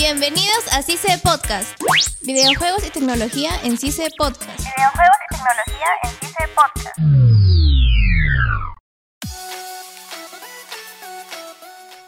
Bienvenidos a CICE Podcast. Videojuegos y tecnología en CICE Podcast. Videojuegos y tecnología en CICE Podcast.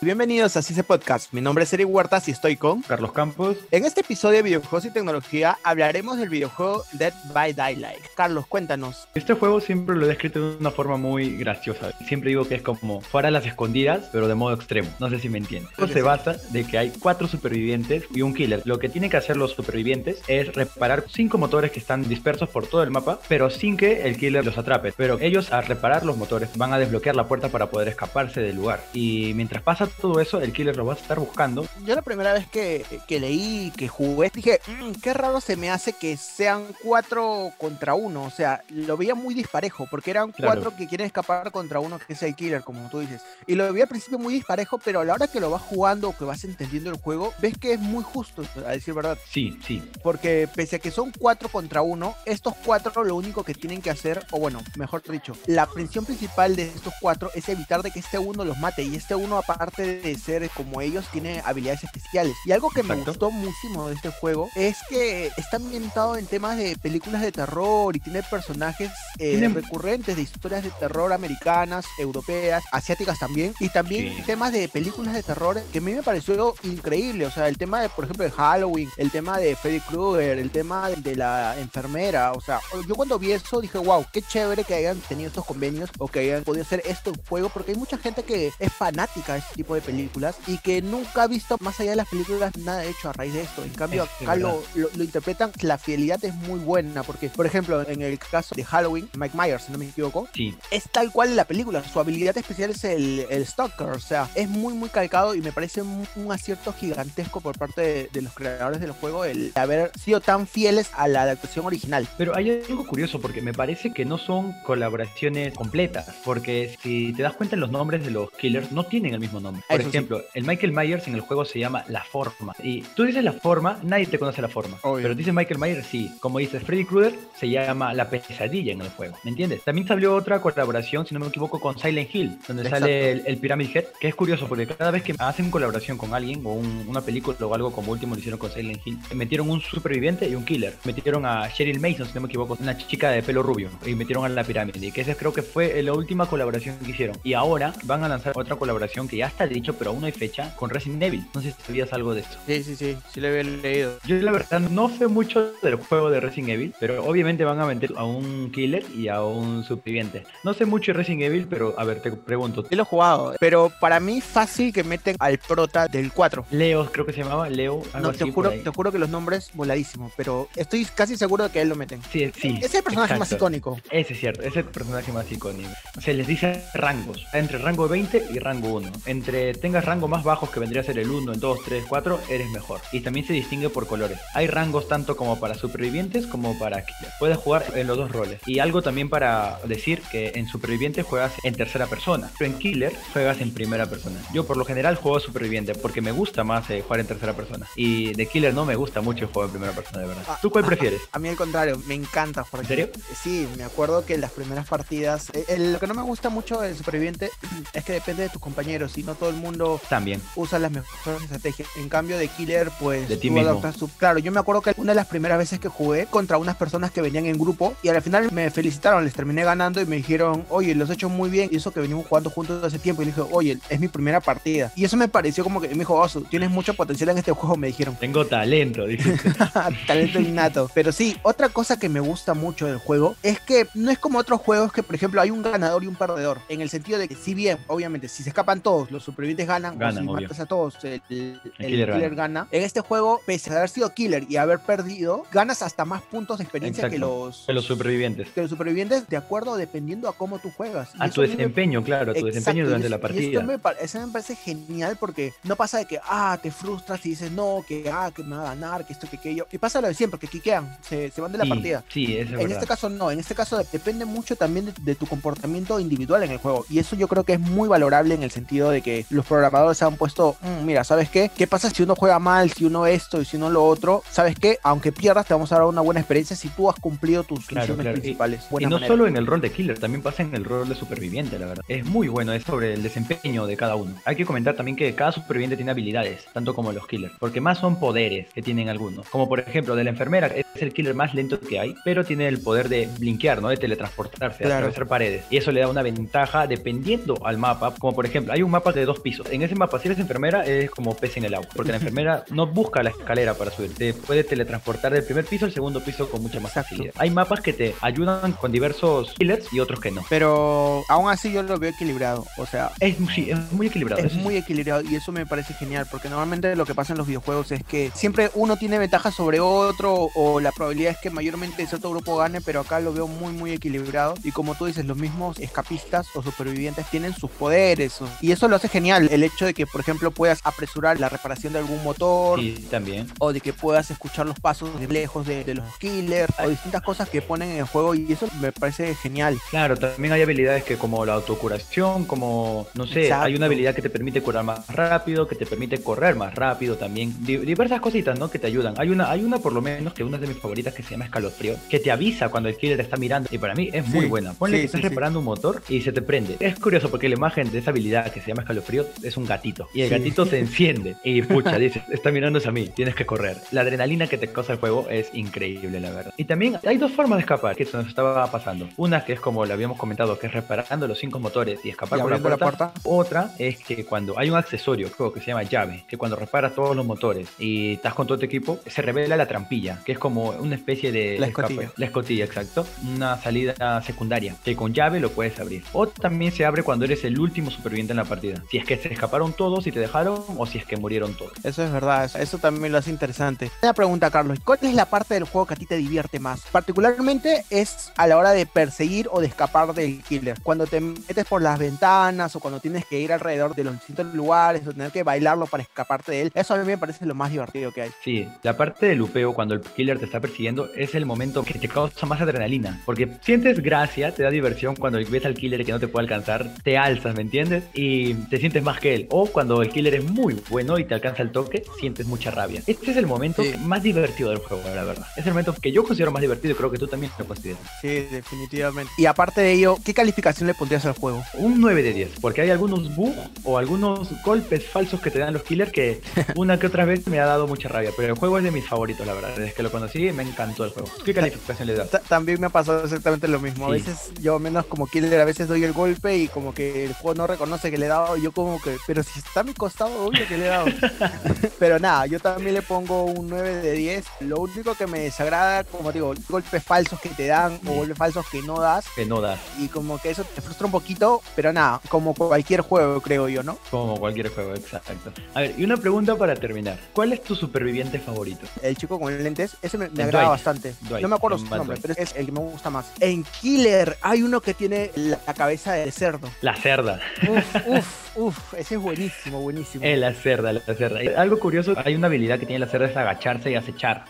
Bienvenidos a CICE Podcast. Mi nombre es Eric Huertas y estoy con Carlos Campos. En este episodio de videojuegos y tecnología hablaremos del videojuego Dead by Daylight. Carlos, cuéntanos. Este juego siempre lo he descrito de una forma muy graciosa. Siempre digo que es como fuera las escondidas, pero de modo extremo. No sé si me entiendes. Esto se basa de que hay cuatro supervivientes y un killer. Lo que tienen que hacer los supervivientes es reparar cinco motores que están dispersos por todo el mapa, pero sin que el killer los atrape. Pero ellos al reparar los motores van a desbloquear la puerta para poder escaparse del lugar. Y mientras pasa todo eso, el killer lo va a estar buscando. Yo la primera vez que, que leí, que jugué, dije, "Mm, qué raro se me hace que sean cuatro contra uno. O sea, lo veía muy disparejo, porque eran Claro. cuatro que quieren escapar contra uno que es el killer, como tú dices. Y lo veía al principio muy disparejo, pero a la hora que lo vas jugando o que vas entendiendo el juego, ves que es muy justo, a decir verdad. Sí, sí. Porque pese a que son cuatro contra uno, estos cuatro lo único que tienen que hacer, o bueno, mejor dicho, la presión principal de estos cuatro es evitar de que este uno los mate. Y este uno, aparte de ser como ellos, tiene habilidades especiales. Y algo que me gustó muchísimo de este juego es que está ambientado en temas de películas de terror y tiene personajes eh, Tiene- recurrentes de historias de terror americanas, europeas, asiáticas también. Y también Sí. temas de películas de terror que a mí me pareció increíble. O sea, el tema de, por ejemplo, de Halloween, el tema de Freddy Krueger, el tema de la enfermera. O sea, yo cuando vi eso dije, wow, qué chévere que hayan tenido estos convenios o que hayan podido hacer esto en juego, porque hay mucha gente que es fanática de este tipo de películas y que nunca ha visto más allá de las películas nada hecho a raíz de esto. En cambio, Es acá lo, lo, lo interpretan, la fidelidad es muy buena, porque, por ejemplo, en el caso de Halloween, Mike Myers, si no me equivoco, Sí, es tal cual en la película. Su habilidad especial es el, el Stalker. O sea, es muy, muy calcado y me parece un, un acierto gigantesco por parte de, de los creadores del juego el haber sido tan fieles a la adaptación original. Pero hay algo curioso porque me parece que no son colaboraciones completas. Porque si te das cuenta en los nombres de los killers no tienen el mismo nombre. Por Eso sí. ejemplo, el Michael Myers en el juego se llama La Forma. Y tú dices La Forma, nadie te conoce La Forma. Obvio. Pero dice Michael Myers sí. Como dices Freddy Krueger, se llama La Pesadilla en el juego. ¿Me entiendes? También salió otra colaboración, si no me equivoco, con Silent Hill, donde Exacto. sale el, el Pyramid Head. Que es curioso porque cada vez que hacen colaboración con alguien o un- una película o algo como último lo hicieron con Silent Hill, metieron un superviviente y un killer. Metieron a Cheryl Mason, si no me equivoco, una chica de pelo rubio, y metieron a la pirámide. Y que esa creo que fue la última colaboración que hicieron. Y ahora van a lanzar otra colaboración que ya está dicho, pero aún no hay fecha, con Resident Evil. No sé si sabías algo de esto. Sí, sí, sí, sí lo había leído. Yo la verdad no sé mucho del juego de Resident Evil, pero obviamente van a meter a un killer y a un superviviente. No sé mucho de Resident Evil, pero a ver, te pregunto. Sí lo he jugado, pero para mí fácil que meten al prota del 4. Leo, creo que se llamaba Leo, algo No, te así juro, te juro que los nombres voladísimos, pero estoy casi seguro de que él lo meten. Sí, sí. Es el personaje más icónico. Ese es cierto, ese es el personaje más icónico. Se les dice rangos, entre rango 20 y rango 1. Entre tengas rangos más bajos que vendría a ser el 1, el 2, 3, 4, eres mejor. Y también se distingue por colores. Hay rangos tanto como para supervivientes como para killer. Puedes jugar en los dos roles. Y algo también para decir que en superviviente juegas en tercera persona, pero en killer juegas en primera persona. Yo por lo general juego superviviente porque me gusta más eh, jugar en tercera persona. Y de killer no me gusta mucho juego en primera persona, de verdad. Ah, ¿Tú cuál ah, prefieres? A mí al contrario, me encanta jugar. ¿En serio? Sí, me acuerdo que en las primeras partidas, eh, el- lo que no me gusta mucho del superviviente es que depende de tus compañeros y no todo el mundo También. usa las mejores estrategias. En cambio de Killer, pues De ti tú mismo. Claro, yo me acuerdo que una de las primeras veces que jugué contra unas personas que venían en grupo y al final me felicitaron, les terminé ganando y me dijeron, oye, los he hecho muy bien y eso que venimos jugando juntos hace tiempo y le dije, oye, es mi primera partida. Y eso me pareció como que me dijo, Osu, tienes mucho potencial en este juego, me dijeron. Tengo talento, dice. Talento innato. Pero sí, otra cosa que me gusta mucho del juego es que no es como otros juegos que, por ejemplo, hay un ganador y un perdedor. En el sentido de que, si bien, obviamente, si se escapan todos, los supervivientes ganan, Ganan, o si matas a todos, el, el killer killer, gana. En este juego, pese a haber sido killer y haber perdido, ganas hasta más puntos de experiencia que los, supervivientes. que los supervivientes, de acuerdo dependiendo a cómo tú juegas. Y A tu me desempeño, claro, a tu desempeño durante y la eso- y esto partida. me, eso me parece genial porque no pasa de que, ah, te frustras y dices, no, que, ah, que me va a ganar, que esto, que aquello. Y pasa lo de siempre, que quiquean, se, se van de la Sí, partida. Sí, es En verdad. este caso no, en este caso de- depende mucho también de, de tu comportamiento individual en el juego y eso yo creo que es muy valorable en el sentido de que que los programadores han puesto, "Mm, mira, ¿sabes qué? ¿Qué pasa si uno juega mal, si uno esto y si uno lo otro? ¿Sabes qué? Aunque pierdas, te vamos a dar una buena experiencia si tú has cumplido tus Claro, misiones claro. Y- principales. Y no manera. solo en el rol de killer, también pasa en el rol de superviviente, la verdad. Es muy bueno, es sobre el desempeño de cada uno. Hay que comentar también que cada superviviente tiene habilidades, tanto como los killers, porque más son poderes que tienen algunos. Como por ejemplo, de la enfermera, es el killer más lento que hay, pero tiene el poder de blinkear, ¿no? De teletransportarse, Claro. atravesar paredes. Y eso le da una ventaja dependiendo al mapa. Como por ejemplo, hay un mapa de dos pisos. En ese mapa, si eres enfermera, es como pez en el agua, porque la enfermera no busca la escalera para subir, te puede teletransportar del primer piso al segundo piso con mucha más facilidad. Hay mapas que te ayudan con diversos killers y otros que no. Pero aún así yo lo veo equilibrado. O sea, Es, mu- sí, es muy equilibrado. es muy equilibrado y eso me parece genial porque normalmente lo que pasa en los videojuegos es que siempre uno tiene ventaja sobre otro o la probabilidad es que mayormente cierto grupo gane, pero acá lo veo muy muy equilibrado y como tú dices, los mismos escapistas o supervivientes tienen sus poderes y eso lo hace genial, el hecho de que por ejemplo puedas apresurar la reparación de algún motor Sí, también. o de que puedas escuchar los pasos de lejos de, de los killers o distintas cosas que ponen en el juego y eso me parece genial. Claro, también hay habilidades que como la autocuración, como, no sé, Exacto. hay una habilidad que te permite curar más rápido, que te permite correr más rápido también. Di- diversas cositas, ¿no? Que te ayudan. Hay una, hay una por lo menos, que una de mis favoritas que se llama escalofrío, que te avisa cuando el killer te está mirando. Y para mí es muy Sí, buena. Ponle sí, que estás sí. reparando un motor y se te prende. Es curioso porque la imagen de esa habilidad que se llama escalofrío es un gatito. Y el Sí. gatito se enciende. Y pucha, dices, está mirándose a mí, tienes que correr. La adrenalina que te causa el juego es increíble, la verdad. Y también hay dos formas de escapar que se nos estaba pasando. Una que es como lo habíamos comentado, que es reparando los cinco motores y escapar Y por la puerta. Otra es que cuando hay un accesorio, juego que se llama llave, que cuando reparas todos los motores y estás con todo tu equipo, se revela la trampilla, que es como una especie de La escape. escotilla. La escotilla, exacto. Una salida secundaria, que con llave lo puedes abrir. O también se abre cuando eres el último superviviente en la partida. Si es que se escaparon todos y te dejaron, o si es que murieron todos. Eso es verdad, eso, eso también lo hace interesante. Una pregunta, Carlos, ¿cuál es la parte del juego que a ti te divierte más? Particularmente es a la hora de perseguir o de escapar del killer. Cuando te metes por las ventanas o cuando tienes que ir alrededor de los distintos lugares o tener que bailarlo para escaparte de él. Eso a mí me parece lo más divertido que hay. Sí, la parte del lupeo cuando el killer te está persiguiendo es el momento que te causa más adrenalina. Porque sientes gracia, te da diversión cuando ves al killer que no te puede alcanzar, te alzas, ¿me entiendes? Y te sientes más que él. O cuando el killer es muy bueno y te alcanza el toque, sientes mucha rabia. Este es el momento Sí. más divertido del juego, la verdad. Es el momento que yo considero más divertido y creo que tú también lo consideras. Sí, definitivamente. Y aparte de ello, ¿qué calificación le pondrías al juego? Un 9 de 10, porque hay algunos bugs o algunos golpes falsos que te dan los killers que una que otra vez me ha dado mucha rabia. Pero el juego es de mis favoritos, la verdad. Desde que lo conocí me encantó el juego. ¿Qué calificación le das? Ta- También me ha pasado exactamente lo mismo. A veces yo menos como killer, a veces doy el golpe y como que el juego no reconoce que le he dado. Y yo como que, pero si está a mi costado, obvio que le he dado. pero nada, yo también le pongo un 9 de 10. Lo único que me desagrada, como digo, golpes falsos que te dan o golpes falsos que no das. Que no das, Y como que eso te frustra un poquito, pero nada, como cualquier juego, creo yo, ¿no? como cualquier juego, exacto. A ver, y una pregunta para terminar. ¿Cuál es tu superviviente favorito? El chico con lentes, ese me, agrada bastante. Dwight, no me acuerdo su nombre, Dwight. pero es el que me gusta más. En Killer hay uno que tiene la la cabeza de cerdo. La cerda. Uf, uf, uf, ese es buenísimo, buenísimo. Eh, la cerda, la cerda. Y Algo curioso, hay una habilidad que tiene la cerda es agacharse y acechar.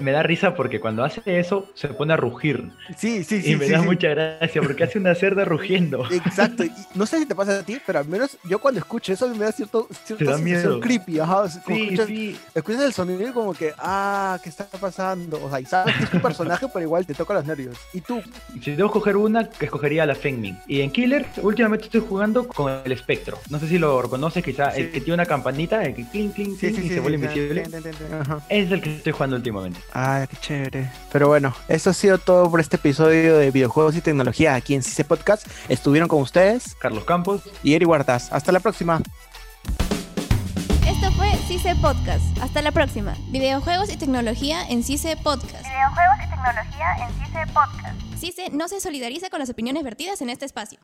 Me da risa porque cuando hace eso se pone a rugir. Sí, sí, sí. y me sí, da sí. mucha gracia porque hace una cerda rugiendo. Exacto, y no sé si te pasa a ti, pero al menos yo cuando escucho eso me da cierto, cierta Te da miedo. creepy, ajá, Sí, escuchas, sí. escuchas el sonido y como que, ah, ¿qué está pasando? O sea, y sabes que es un personaje, pero igual te toca los nervios. ¿Y tú? Si debo escoger una, que escogería a la Fengmin. Y en Killer, últimamente estoy jugando con el espectro. No sé si lo reconoces, quizá el Sí. que tiene una campanita, el que clink, clink, clink, y se vuelve invisible. Es el que estoy jugando últimamente. Ay, qué chévere. Pero bueno, eso ha sido todo por este episodio de videojuegos y tecnología aquí en CICE Podcast. Estuvieron con ustedes Carlos Campos, y Eri Huertas. Hasta la próxima. Esto fue CICE Podcast. Hasta la próxima. Videojuegos y tecnología en CICE Podcast. Videojuegos y tecnología en CICE Podcast. CICE no se solidariza con las opiniones vertidas en este espacio.